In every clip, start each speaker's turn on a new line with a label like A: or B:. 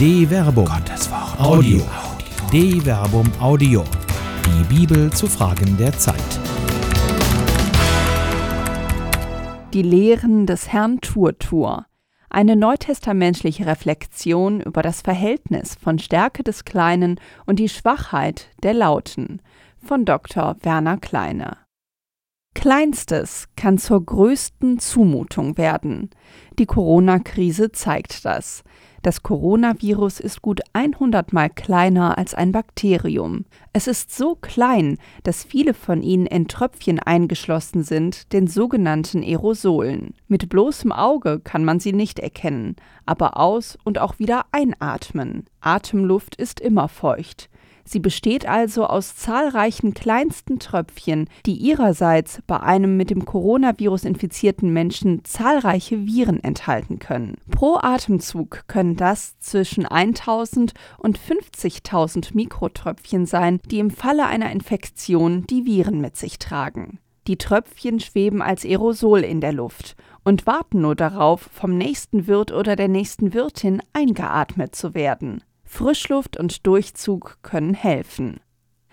A: De Verbum. Gottes Wort. Audio. De Verbum Audio. Die Bibel zu Fragen der Zeit.
B: Die Lehren des Herrn Turtur. Eine neutestamentliche Reflexion über das Verhältnis von Stärke des Kleinen und die Schwachheit der Lauten von Dr. Werner Kleine. Kleinstes kann zur größten Zumutung werden. Die Corona-Krise zeigt das. Das Coronavirus ist gut 100 mal kleiner als ein Bakterium. Es ist so klein, dass viele von ihnen in Tröpfchen eingeschlossen sind, den sogenannten Aerosolen. Mit bloßem Auge kann man sie nicht erkennen, aber aus und auch wieder einatmen. Atemluft ist immer feucht. Sie besteht also aus zahlreichen kleinsten Tröpfchen, die ihrerseits bei einem mit dem Coronavirus infizierten Menschen zahlreiche Viren enthalten können. Pro Atemzug können das zwischen 1000 und 50.000 Mikrotröpfchen sein, die im Falle einer Infektion die Viren mit sich tragen. Die Tröpfchen schweben als Aerosol in der Luft und warten nur darauf, vom nächsten Wirt oder der nächsten Wirtin eingeatmet zu werden. Frischluft und Durchzug können helfen.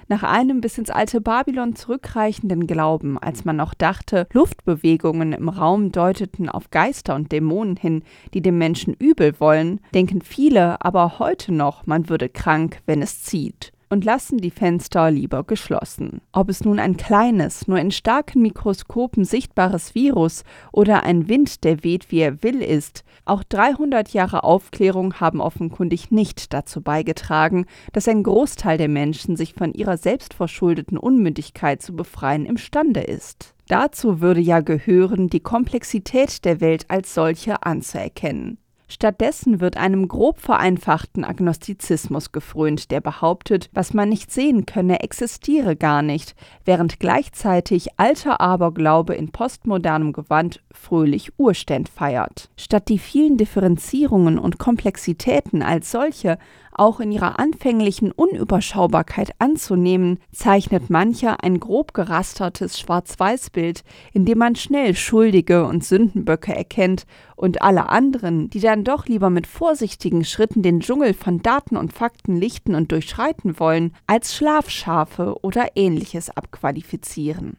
B: Nach einem bis ins alte Babylon zurückreichenden Glauben, als man noch dachte, Luftbewegungen im Raum deuteten auf Geister und Dämonen hin, die dem Menschen übel wollen, denken viele aber heute noch, man würde krank, wenn es zieht und lassen die Fenster lieber geschlossen. Ob es nun ein kleines, nur in starken Mikroskopen sichtbares Virus oder ein Wind, der weht, wie er will, ist, auch 300 Jahre Aufklärung haben offenkundig nicht dazu beigetragen, dass ein Großteil der Menschen sich von ihrer selbstverschuldeten Unmündigkeit zu befreien imstande ist. Dazu würde ja gehören, die Komplexität der Welt als solche anzuerkennen. Stattdessen wird einem grob vereinfachten Agnostizismus gefrönt, der behauptet, was man nicht sehen könne, existiere gar nicht, während gleichzeitig alter Aberglaube in postmodernem Gewand fröhlich Urständ feiert. Statt die vielen Differenzierungen und Komplexitäten als solche auch in ihrer anfänglichen Unüberschaubarkeit anzunehmen, zeichnet mancher ein grob gerastertes Schwarz-Weiß-Bild, in dem man schnell Schuldige und Sündenböcke erkennt und alle anderen, die dann doch lieber mit vorsichtigen Schritten den Dschungel von Daten und Fakten lichten und durchschreiten wollen, als Schlafschafe oder ähnliches abqualifizieren.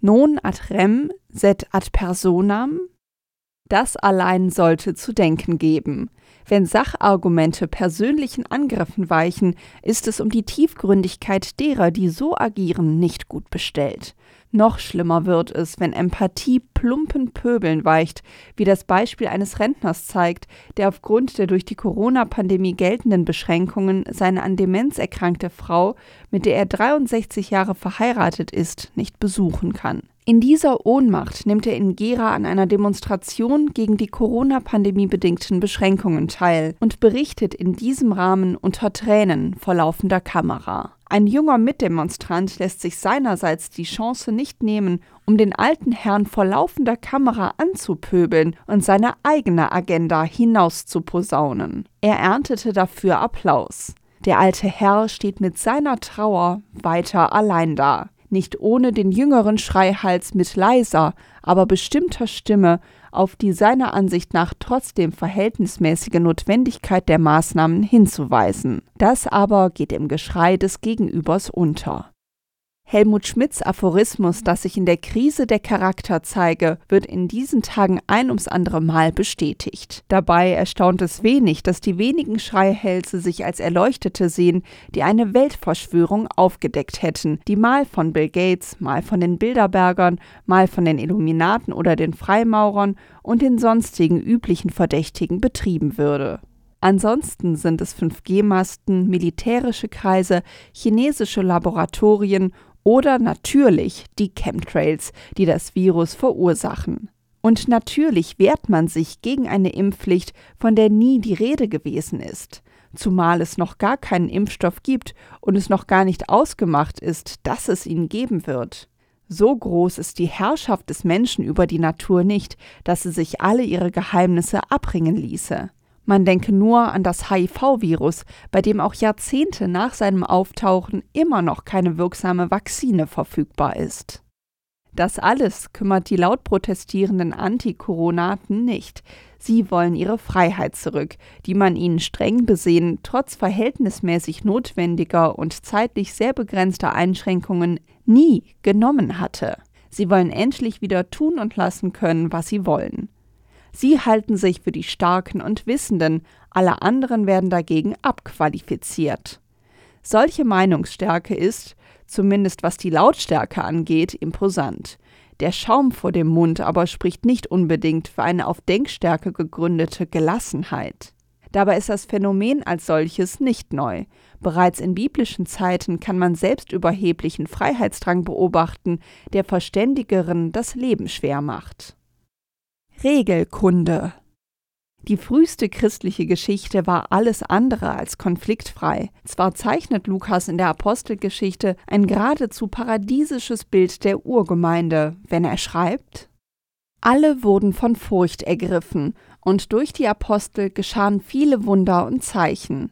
B: Non ad rem, sed ad personam? Das allein sollte zu denken geben. Wenn Sachargumente persönlichen Angriffen weichen, ist es um die Tiefgründigkeit derer, die so agieren, nicht gut bestellt. Noch schlimmer wird es, wenn Empathie plumpen Pöbeln weicht, wie das Beispiel eines Rentners zeigt, der aufgrund der durch die Corona-Pandemie geltenden Beschränkungen seine an Demenz erkrankte Frau, mit der er 63 Jahre verheiratet ist, nicht besuchen kann. In dieser Ohnmacht nimmt er in Gera an einer Demonstration gegen die Corona-Pandemie bedingten Beschränkungen teil und berichtet in diesem Rahmen unter Tränen vor laufender Kamera. Ein junger Mitdemonstrant lässt sich seinerseits die Chance nicht nehmen, um den alten Herrn vor laufender Kamera anzupöbeln und seine eigene Agenda hinauszuposaunen. Er erntete dafür Applaus. Der alte Herr steht mit seiner Trauer weiter allein da nicht ohne den jüngeren Schreihals mit leiser, aber bestimmter Stimme auf die seiner Ansicht nach trotzdem verhältnismäßige Notwendigkeit der Maßnahmen hinzuweisen. Das aber geht im Geschrei des Gegenübers unter. Helmut Schmidts Aphorismus, dass sich in der Krise der Charakter zeige, wird in diesen Tagen ein ums andere Mal bestätigt. Dabei erstaunt es wenig, dass die wenigen Schreihälse sich als Erleuchtete sehen, die eine Weltverschwörung aufgedeckt hätten, die mal von Bill Gates, mal von den Bilderbergern, mal von den Illuminaten oder den Freimaurern und den sonstigen üblichen Verdächtigen betrieben würde. Ansonsten sind es 5G-Masten, militärische Kreise, chinesische Laboratorien oder natürlich die Chemtrails, die das Virus verursachen. Und natürlich wehrt man sich gegen eine Impfpflicht, von der nie die Rede gewesen ist, zumal es noch gar keinen Impfstoff gibt und es noch gar nicht ausgemacht ist, dass es ihn geben wird. So groß ist die Herrschaft des Menschen über die Natur nicht, dass sie sich alle ihre Geheimnisse abringen ließe. Man denke nur an das HIV-Virus, bei dem auch Jahrzehnte nach seinem Auftauchen immer noch keine wirksame Vakzine verfügbar ist. Das alles kümmert die laut protestierenden Antikoronaten nicht. Sie wollen ihre Freiheit zurück, die man ihnen streng besehen trotz verhältnismäßig notwendiger und zeitlich sehr begrenzter Einschränkungen nie genommen hatte. Sie wollen endlich wieder tun und lassen können, was sie wollen. Sie halten sich für die Starken und Wissenden, alle anderen werden dagegen abqualifiziert. Solche Meinungsstärke ist, zumindest was die Lautstärke angeht, imposant. Der Schaum vor dem Mund aber spricht nicht unbedingt für eine auf Denkstärke gegründete Gelassenheit. Dabei ist das Phänomen als solches nicht neu. Bereits in biblischen Zeiten kann man selbstüberheblichen Freiheitsdrang beobachten, der Verständigeren das Leben schwer macht. Regelkunde die früheste christliche Geschichte war alles andere als konfliktfrei. Zwar zeichnet Lukas in der Apostelgeschichte ein geradezu paradiesisches Bild der Urgemeinde, wenn er schreibt Alle wurden von Furcht ergriffen, und durch die Apostel geschahen viele Wunder und Zeichen.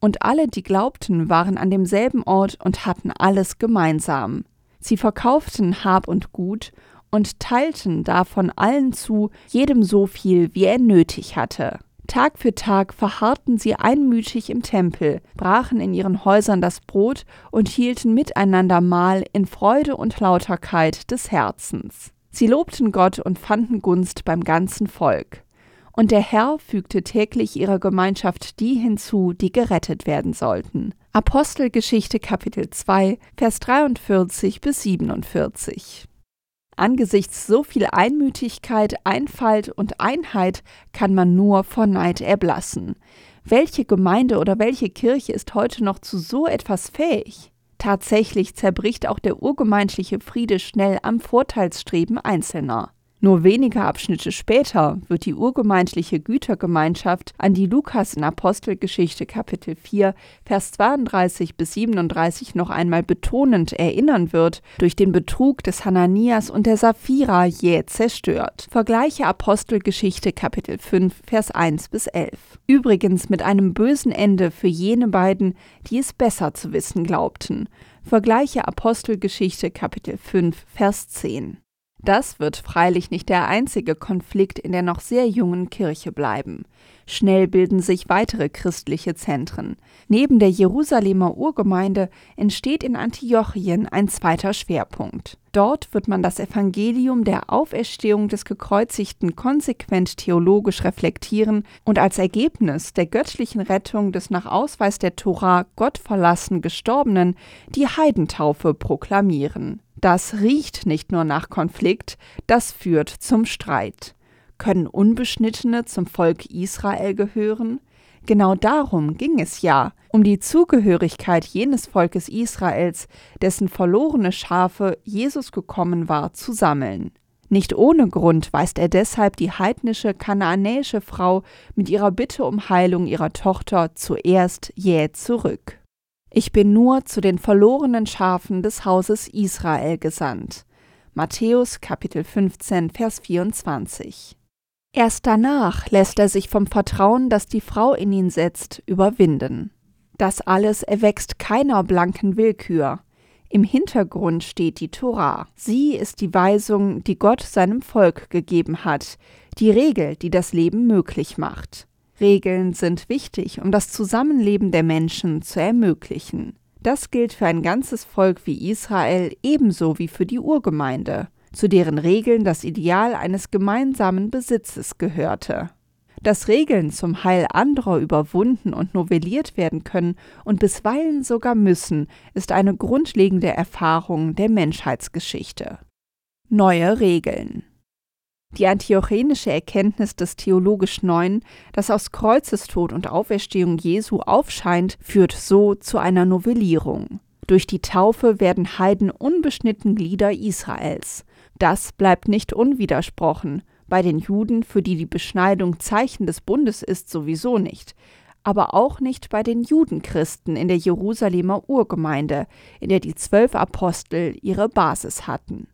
B: Und alle, die glaubten, waren an demselben Ort und hatten alles gemeinsam. Sie verkauften Hab und Gut und teilten davon allen zu, jedem so viel, wie er nötig hatte. Tag für Tag verharrten sie einmütig im Tempel, brachen in ihren Häusern das Brot und hielten miteinander Mahl in Freude und Lauterkeit des Herzens. Sie lobten Gott und fanden Gunst beim ganzen Volk. Und der Herr fügte täglich ihrer Gemeinschaft die hinzu, die gerettet werden sollten. Apostelgeschichte Kapitel 2, Vers 43 bis 47. Angesichts so viel Einmütigkeit, Einfalt und Einheit kann man nur vor Neid erblassen. Welche Gemeinde oder welche Kirche ist heute noch zu so etwas fähig? Tatsächlich zerbricht auch der urgemeinschaftliche Friede schnell am Vorteilsstreben Einzelner. Nur wenige Abschnitte später wird die urgemeinschaftliche Gütergemeinschaft, an die Lukas in Apostelgeschichte Kapitel 4, Vers 32 bis 37 noch einmal betonend erinnern wird, durch den Betrug des Hananias und der Sapphira jäh zerstört. Vergleiche Apostelgeschichte Kapitel 5, Vers 1 bis 11. Übrigens mit einem bösen Ende für jene beiden, die es besser zu wissen glaubten. Vergleiche Apostelgeschichte Kapitel 5, Vers 10. Das wird freilich nicht der einzige Konflikt in der noch sehr jungen Kirche bleiben. Schnell bilden sich weitere christliche Zentren. Neben der Jerusalemer Urgemeinde entsteht in Antiochien ein zweiter Schwerpunkt. Dort wird man das Evangelium der Auferstehung des Gekreuzigten konsequent theologisch reflektieren und als Ergebnis der göttlichen Rettung des nach Ausweis der Tora gottverlassen Gestorbenen die Heidentaufe proklamieren. Das riecht nicht nur nach Konflikt, das führt zum Streit. Können Unbeschnittene zum Volk Israel gehören? Genau darum ging es ja, um die Zugehörigkeit jenes Volkes Israels, dessen verlorene Schafe Jesus gekommen war, zu sammeln. Nicht ohne Grund weist er deshalb die heidnische kanaanäische Frau mit ihrer Bitte um Heilung ihrer Tochter zuerst jäh zurück. Ich bin nur zu den verlorenen Schafen des Hauses Israel gesandt. Matthäus Kapitel 15, Vers 24. Erst danach lässt er sich vom Vertrauen, das die Frau in ihn setzt, überwinden. Das alles erwächst keiner blanken Willkür. Im Hintergrund steht die Tora. Sie ist die Weisung, die Gott seinem Volk gegeben hat, die Regel, die das Leben möglich macht. Regeln sind wichtig, um das Zusammenleben der Menschen zu ermöglichen. Das gilt für ein ganzes Volk wie Israel ebenso wie für die Urgemeinde, zu deren Regeln das Ideal eines gemeinsamen Besitzes gehörte. Dass Regeln zum Heil anderer überwunden und novelliert werden können und bisweilen sogar müssen, ist eine grundlegende Erfahrung der Menschheitsgeschichte. Neue Regeln die antiochenische Erkenntnis des theologisch Neuen, das aus Kreuzestod und Auferstehung Jesu aufscheint, führt so zu einer Novellierung. Durch die Taufe werden Heiden unbeschnitten Glieder Israels. Das bleibt nicht unwidersprochen. Bei den Juden, für die die Beschneidung Zeichen des Bundes ist, sowieso nicht. Aber auch nicht bei den Judenchristen in der Jerusalemer Urgemeinde, in der die zwölf Apostel ihre Basis hatten.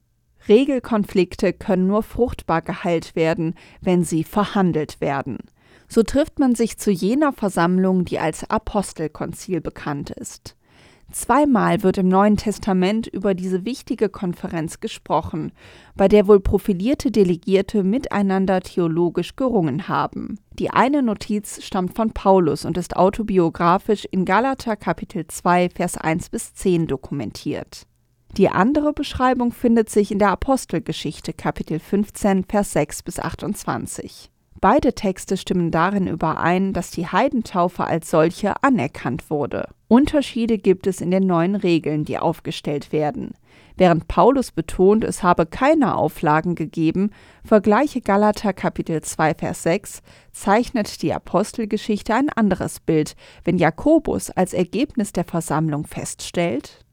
B: Regelkonflikte können nur fruchtbar geheilt werden, wenn sie verhandelt werden. So trifft man sich zu jener Versammlung, die als Apostelkonzil bekannt ist. Zweimal wird im Neuen Testament über diese wichtige Konferenz gesprochen, bei der wohl profilierte Delegierte miteinander theologisch gerungen haben. Die eine Notiz stammt von Paulus und ist autobiografisch in Galater Kapitel 2 Vers 1 bis 10 dokumentiert. Die andere Beschreibung findet sich in der Apostelgeschichte Kapitel 15 Vers 6 bis 28. Beide Texte stimmen darin überein, dass die Heidentaufe als solche anerkannt wurde. Unterschiede gibt es in den neuen Regeln, die aufgestellt werden. Während Paulus betont, es habe keine Auflagen gegeben, vergleiche Galater Kapitel 2 Vers 6, zeichnet die Apostelgeschichte ein anderes Bild, wenn Jakobus als Ergebnis der Versammlung feststellt,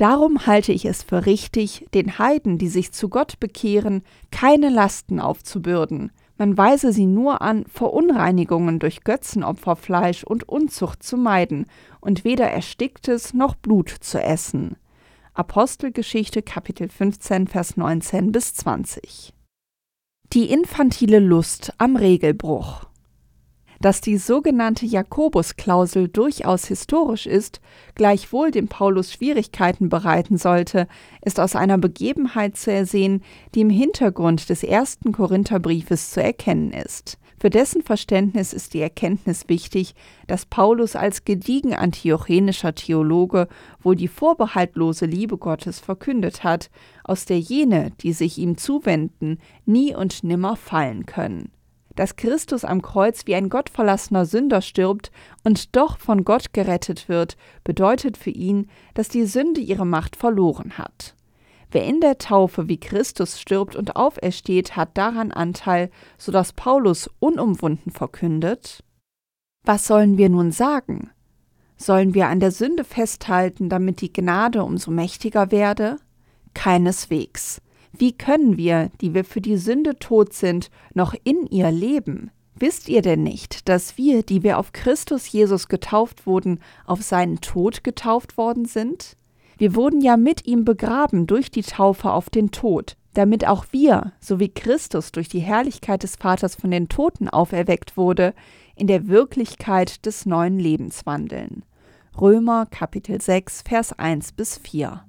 B: Darum halte ich es für richtig, den Heiden, die sich zu Gott bekehren, keine Lasten aufzubürden, man weise sie nur an, Verunreinigungen durch Götzenopferfleisch und Unzucht zu meiden und weder Ersticktes noch Blut zu essen. Apostelgeschichte Kapitel 15 Vers 19 bis 20. Die infantile Lust am Regelbruch dass die sogenannte Jakobusklausel durchaus historisch ist, gleichwohl dem Paulus Schwierigkeiten bereiten sollte, ist aus einer Begebenheit zu ersehen, die im Hintergrund des ersten Korintherbriefes zu erkennen ist. Für dessen Verständnis ist die Erkenntnis wichtig, dass Paulus als gediegen antiochenischer Theologe wohl die vorbehaltlose Liebe Gottes verkündet hat, aus der jene, die sich ihm zuwenden, nie und nimmer fallen können dass Christus am Kreuz wie ein gottverlassener Sünder stirbt und doch von Gott gerettet wird, bedeutet für ihn, dass die Sünde ihre Macht verloren hat. Wer in der Taufe wie Christus stirbt und aufersteht, hat daran Anteil, so dass Paulus unumwunden verkündet. Was sollen wir nun sagen? Sollen wir an der Sünde festhalten, damit die Gnade umso mächtiger werde? Keineswegs. Wie können wir, die wir für die Sünde tot sind, noch in ihr leben? Wisst ihr denn nicht, dass wir, die wir auf Christus Jesus getauft wurden, auf seinen Tod getauft worden sind? Wir wurden ja mit ihm begraben durch die Taufe auf den Tod, damit auch wir, so wie Christus durch die Herrlichkeit des Vaters von den Toten auferweckt wurde, in der Wirklichkeit des neuen Lebens wandeln. Römer Kapitel 6 Vers 1 bis 4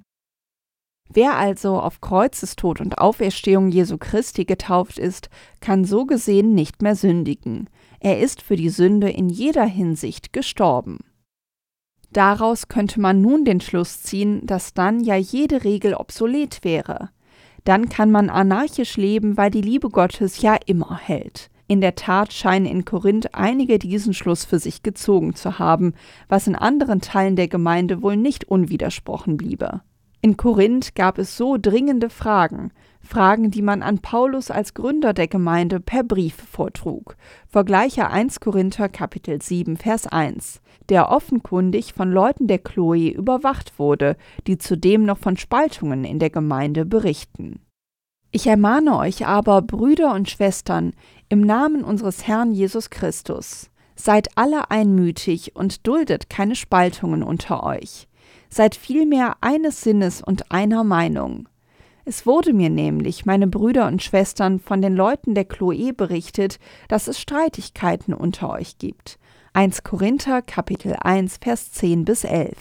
B: Wer also auf Kreuzestod und Auferstehung Jesu Christi getauft ist, kann so gesehen nicht mehr sündigen. Er ist für die Sünde in jeder Hinsicht gestorben. Daraus könnte man nun den Schluss ziehen, dass dann ja jede Regel obsolet wäre. Dann kann man anarchisch leben, weil die Liebe Gottes ja immer hält. In der Tat scheinen in Korinth einige diesen Schluss für sich gezogen zu haben, was in anderen Teilen der Gemeinde wohl nicht unwidersprochen bliebe. In Korinth gab es so dringende Fragen, Fragen, die man an Paulus als Gründer der Gemeinde per Brief vortrug. Vergleiche 1 Korinther Kapitel 7 Vers 1, der offenkundig von Leuten der Chloe überwacht wurde, die zudem noch von Spaltungen in der Gemeinde berichten. Ich ermahne euch aber, Brüder und Schwestern, im Namen unseres Herrn Jesus Christus, seid alle einmütig und duldet keine Spaltungen unter euch seid vielmehr eines Sinnes und einer Meinung. Es wurde mir nämlich, meine Brüder und Schwestern, von den Leuten der Chloe berichtet, dass es Streitigkeiten unter euch gibt. 1 Korinther Kapitel 1 Vers 10 bis 11.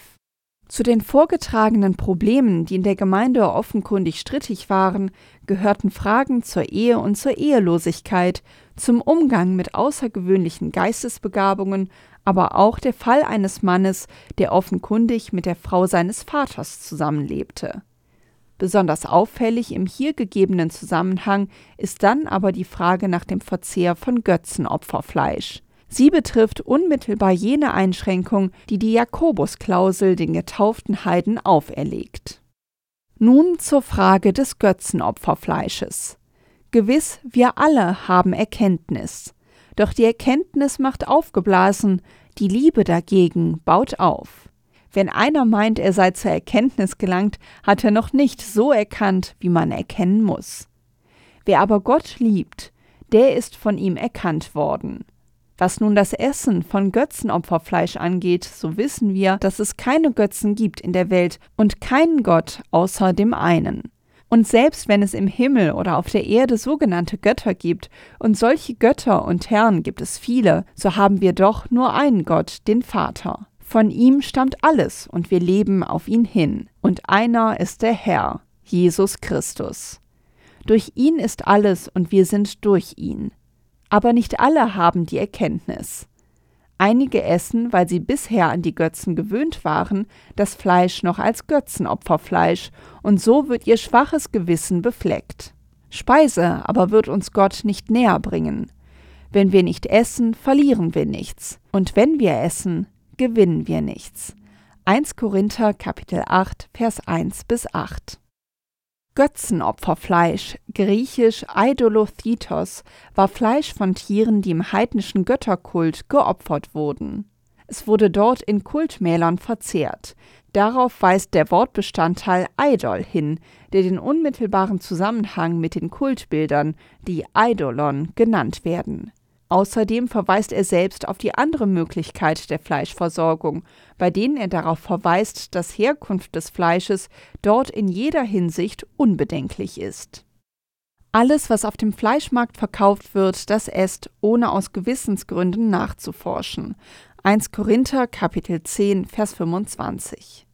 B: Zu den vorgetragenen Problemen, die in der Gemeinde offenkundig strittig waren, gehörten Fragen zur Ehe und zur Ehelosigkeit, zum Umgang mit außergewöhnlichen Geistesbegabungen aber auch der Fall eines Mannes, der offenkundig mit der Frau seines Vaters zusammenlebte. Besonders auffällig im hier gegebenen Zusammenhang ist dann aber die Frage nach dem Verzehr von Götzenopferfleisch. Sie betrifft unmittelbar jene Einschränkung, die die Jakobusklausel den getauften Heiden auferlegt. Nun zur Frage des Götzenopferfleisches. Gewiss, wir alle haben Erkenntnis. Doch die Erkenntnis macht aufgeblasen, die Liebe dagegen baut auf. Wenn einer meint, er sei zur Erkenntnis gelangt, hat er noch nicht so erkannt, wie man erkennen muss. Wer aber Gott liebt, der ist von ihm erkannt worden. Was nun das Essen von Götzenopferfleisch angeht, so wissen wir, dass es keine Götzen gibt in der Welt und keinen Gott außer dem einen. Und selbst wenn es im Himmel oder auf der Erde sogenannte Götter gibt, und solche Götter und Herren gibt es viele, so haben wir doch nur einen Gott, den Vater. Von ihm stammt alles und wir leben auf ihn hin. Und einer ist der Herr, Jesus Christus. Durch ihn ist alles und wir sind durch ihn. Aber nicht alle haben die Erkenntnis. Einige essen, weil sie bisher an die Götzen gewöhnt waren, das Fleisch noch als Götzenopferfleisch, und so wird ihr schwaches Gewissen befleckt. Speise aber wird uns Gott nicht näher bringen. Wenn wir nicht essen, verlieren wir nichts, und wenn wir essen, gewinnen wir nichts. 1 Korinther Kapitel 8 Vers 1 bis 8 Götzenopferfleisch, griechisch Eidolothetos, war Fleisch von Tieren, die im heidnischen Götterkult geopfert wurden. Es wurde dort in Kultmälern verzehrt. Darauf weist der Wortbestandteil Eidol hin, der den unmittelbaren Zusammenhang mit den Kultbildern, die Eidolon genannt werden. Außerdem verweist er selbst auf die andere Möglichkeit der Fleischversorgung, bei denen er darauf verweist, dass Herkunft des Fleisches dort in jeder Hinsicht unbedenklich ist. Alles, was auf dem Fleischmarkt verkauft wird, das esst, ohne aus Gewissensgründen nachzuforschen. 1 Korinther Kapitel 10 Vers 25.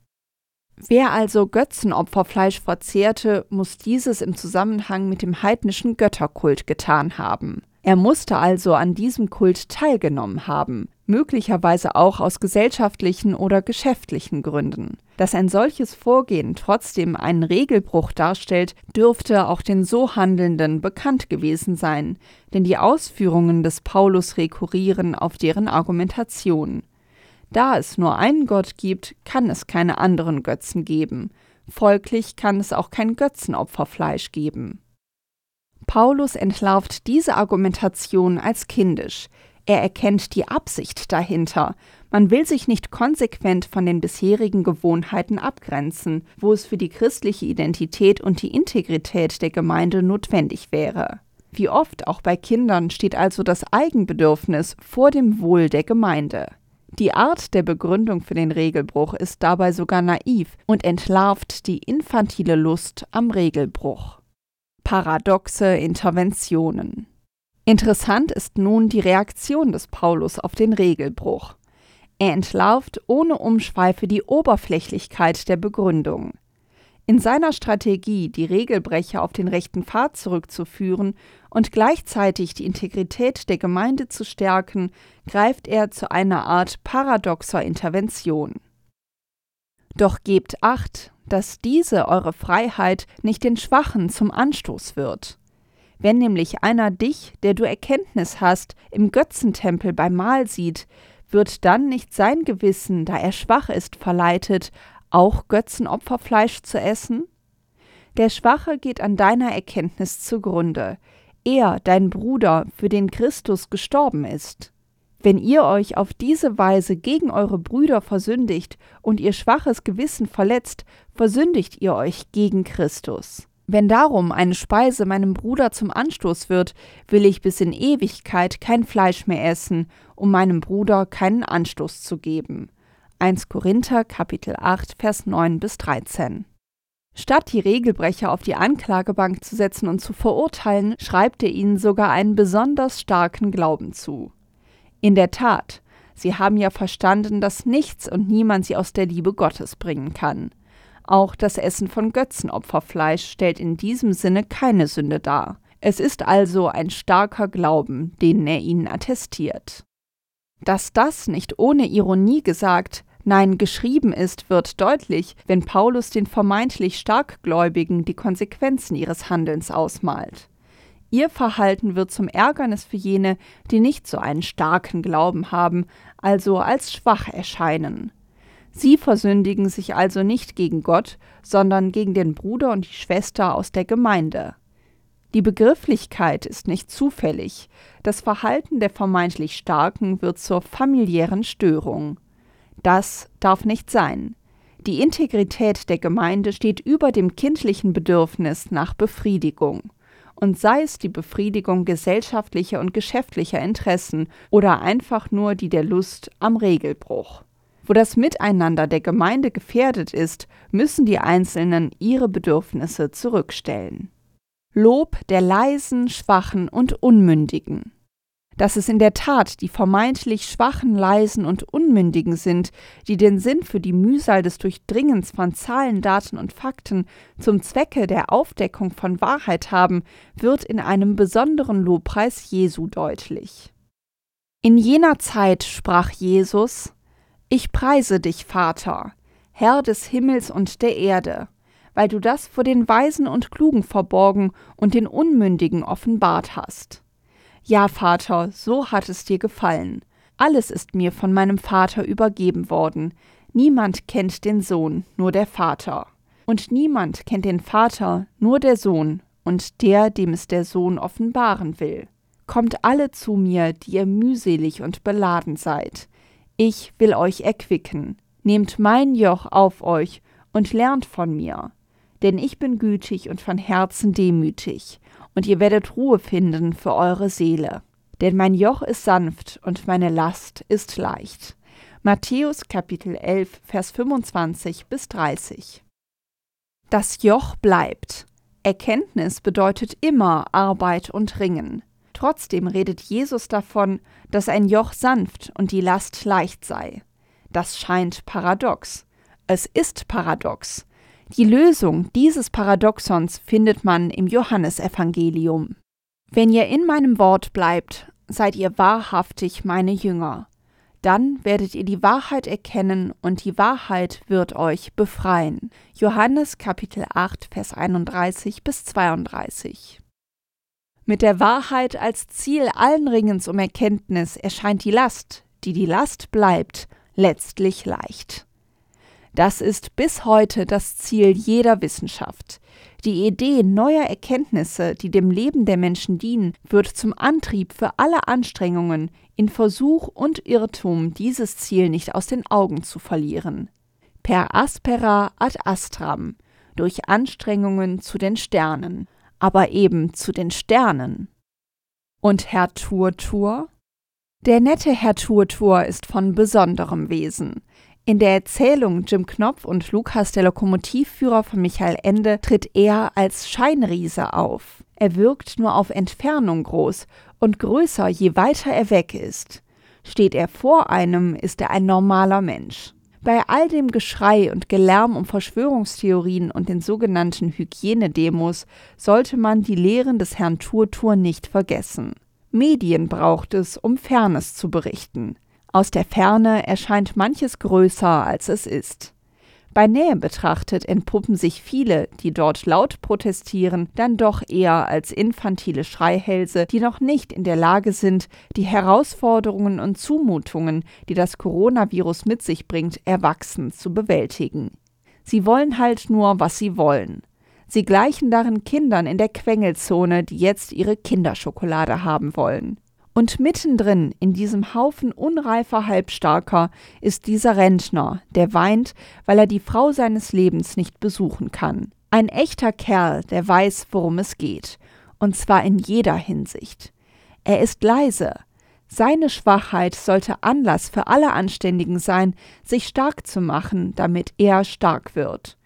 B: Wer also Götzenopferfleisch verzehrte, muss dieses im Zusammenhang mit dem heidnischen Götterkult getan haben. Er musste also an diesem Kult teilgenommen haben, möglicherweise auch aus gesellschaftlichen oder geschäftlichen Gründen. Dass ein solches Vorgehen trotzdem einen Regelbruch darstellt, dürfte auch den so Handelnden bekannt gewesen sein, denn die Ausführungen des Paulus rekurrieren auf deren Argumentation. Da es nur einen Gott gibt, kann es keine anderen Götzen geben, folglich kann es auch kein Götzenopferfleisch geben. Paulus entlarvt diese Argumentation als kindisch. Er erkennt die Absicht dahinter. Man will sich nicht konsequent von den bisherigen Gewohnheiten abgrenzen, wo es für die christliche Identität und die Integrität der Gemeinde notwendig wäre. Wie oft auch bei Kindern steht also das Eigenbedürfnis vor dem Wohl der Gemeinde. Die Art der Begründung für den Regelbruch ist dabei sogar naiv und entlarvt die infantile Lust am Regelbruch paradoxe Interventionen. Interessant ist nun die Reaktion des Paulus auf den Regelbruch. Er entlarvt ohne Umschweife die Oberflächlichkeit der Begründung. In seiner Strategie, die Regelbrecher auf den rechten Pfad zurückzuführen und gleichzeitig die Integrität der Gemeinde zu stärken, greift er zu einer Art paradoxer Intervention. Doch gebt acht, dass diese eure Freiheit nicht den Schwachen zum Anstoß wird. Wenn nämlich einer dich, der du Erkenntnis hast, im Götzentempel beim Mahl sieht, wird dann nicht sein Gewissen, da er schwach ist, verleitet, auch Götzenopferfleisch zu essen? Der Schwache geht an deiner Erkenntnis zugrunde, er, dein Bruder, für den Christus gestorben ist. Wenn ihr euch auf diese Weise gegen eure Brüder versündigt und ihr schwaches Gewissen verletzt, versündigt ihr euch gegen Christus. Wenn darum eine Speise meinem Bruder zum Anstoß wird, will ich bis in Ewigkeit kein Fleisch mehr essen, um meinem Bruder keinen Anstoß zu geben. 1 Korinther Kapitel 8 Vers 9 bis 13. Statt die Regelbrecher auf die Anklagebank zu setzen und zu verurteilen, schreibt er ihnen sogar einen besonders starken Glauben zu. In der Tat, sie haben ja verstanden, dass nichts und niemand sie aus der Liebe Gottes bringen kann. Auch das Essen von Götzenopferfleisch stellt in diesem Sinne keine Sünde dar. Es ist also ein starker Glauben, den er ihnen attestiert. Dass das nicht ohne Ironie gesagt, nein geschrieben ist, wird deutlich, wenn Paulus den vermeintlich Starkgläubigen die Konsequenzen ihres Handelns ausmalt. Ihr Verhalten wird zum Ärgernis für jene, die nicht so einen starken Glauben haben, also als schwach erscheinen. Sie versündigen sich also nicht gegen Gott, sondern gegen den Bruder und die Schwester aus der Gemeinde. Die Begrifflichkeit ist nicht zufällig, das Verhalten der vermeintlich Starken wird zur familiären Störung. Das darf nicht sein. Die Integrität der Gemeinde steht über dem kindlichen Bedürfnis nach Befriedigung und sei es die Befriedigung gesellschaftlicher und geschäftlicher Interessen oder einfach nur die der Lust am Regelbruch. Wo das Miteinander der Gemeinde gefährdet ist, müssen die Einzelnen ihre Bedürfnisse zurückstellen. Lob der leisen, schwachen und unmündigen. Dass es in der Tat die vermeintlich Schwachen, Leisen und Unmündigen sind, die den Sinn für die Mühsal des Durchdringens von Zahlen, Daten und Fakten zum Zwecke der Aufdeckung von Wahrheit haben, wird in einem besonderen Lobpreis Jesu deutlich. In jener Zeit sprach Jesus Ich preise dich, Vater, Herr des Himmels und der Erde, weil du das vor den Weisen und Klugen verborgen und den Unmündigen offenbart hast ja, Vater, so hat es dir gefallen. Alles ist mir von meinem Vater übergeben worden. Niemand kennt den Sohn, nur der Vater. Und niemand kennt den Vater, nur der Sohn und der, dem es der Sohn offenbaren will. Kommt alle zu mir, die ihr mühselig und beladen seid. Ich will euch erquicken. Nehmt mein Joch auf euch und lernt von mir. Denn ich bin gütig und von Herzen demütig, und ihr werdet Ruhe finden für eure Seele. Denn mein Joch ist sanft und meine Last ist leicht. Matthäus Kapitel 11, Vers 25 bis 30. Das Joch bleibt. Erkenntnis bedeutet immer Arbeit und Ringen. Trotzdem redet Jesus davon, dass ein Joch sanft und die Last leicht sei. Das scheint paradox. Es ist paradox, die Lösung dieses Paradoxons findet man im Johannesevangelium. Wenn ihr in meinem Wort bleibt, seid ihr wahrhaftig meine Jünger. Dann werdet ihr die Wahrheit erkennen und die Wahrheit wird euch befreien. Johannes Kapitel 8, Vers 31 bis 32. Mit der Wahrheit als Ziel allen Ringens um Erkenntnis erscheint die Last, die die Last bleibt, letztlich leicht. Das ist bis heute das Ziel jeder Wissenschaft. Die Idee neuer Erkenntnisse, die dem Leben der Menschen dienen, wird zum Antrieb für alle Anstrengungen, in Versuch und Irrtum dieses Ziel nicht aus den Augen zu verlieren. Per aspera ad astram, durch Anstrengungen zu den Sternen, aber eben zu den Sternen. Und Herr Turtur? Der nette Herr Turtur ist von besonderem Wesen. In der Erzählung Jim Knopf und Lukas, der Lokomotivführer von Michael Ende, tritt er als Scheinriese auf. Er wirkt nur auf Entfernung groß und größer, je weiter er weg ist. Steht er vor einem, ist er ein normaler Mensch. Bei all dem Geschrei und Gelärm um Verschwörungstheorien und den sogenannten Hygienedemos sollte man die Lehren des Herrn Turtur nicht vergessen. Medien braucht es, um Fairness zu berichten. Aus der Ferne erscheint manches größer, als es ist. Bei Nähe betrachtet entpuppen sich viele, die dort laut protestieren, dann doch eher als infantile Schreihälse, die noch nicht in der Lage sind, die Herausforderungen und Zumutungen, die das Coronavirus mit sich bringt, erwachsen zu bewältigen. Sie wollen halt nur, was sie wollen. Sie gleichen darin Kindern in der Quengelzone, die jetzt ihre Kinderschokolade haben wollen. Und mittendrin in diesem Haufen unreifer Halbstarker ist dieser Rentner, der weint, weil er die Frau seines Lebens nicht besuchen kann. Ein echter Kerl, der weiß, worum es geht, und zwar in jeder Hinsicht. Er ist leise. Seine Schwachheit sollte Anlass für alle Anständigen sein, sich stark zu machen, damit er stark wird.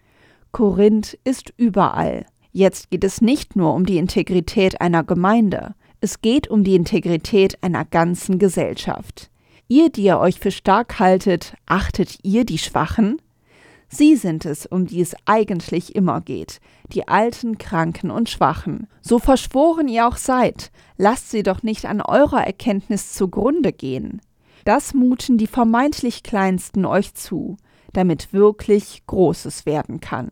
B: Korinth ist überall. Jetzt geht es nicht nur um die Integrität einer Gemeinde. Es geht um die Integrität einer ganzen Gesellschaft. Ihr, die ihr euch für stark haltet, achtet ihr die Schwachen? Sie sind es, um die es eigentlich immer geht, die Alten, Kranken und Schwachen. So verschworen ihr auch seid, lasst sie doch nicht an eurer Erkenntnis zugrunde gehen. Das muten die vermeintlich Kleinsten euch zu, damit wirklich Großes werden kann.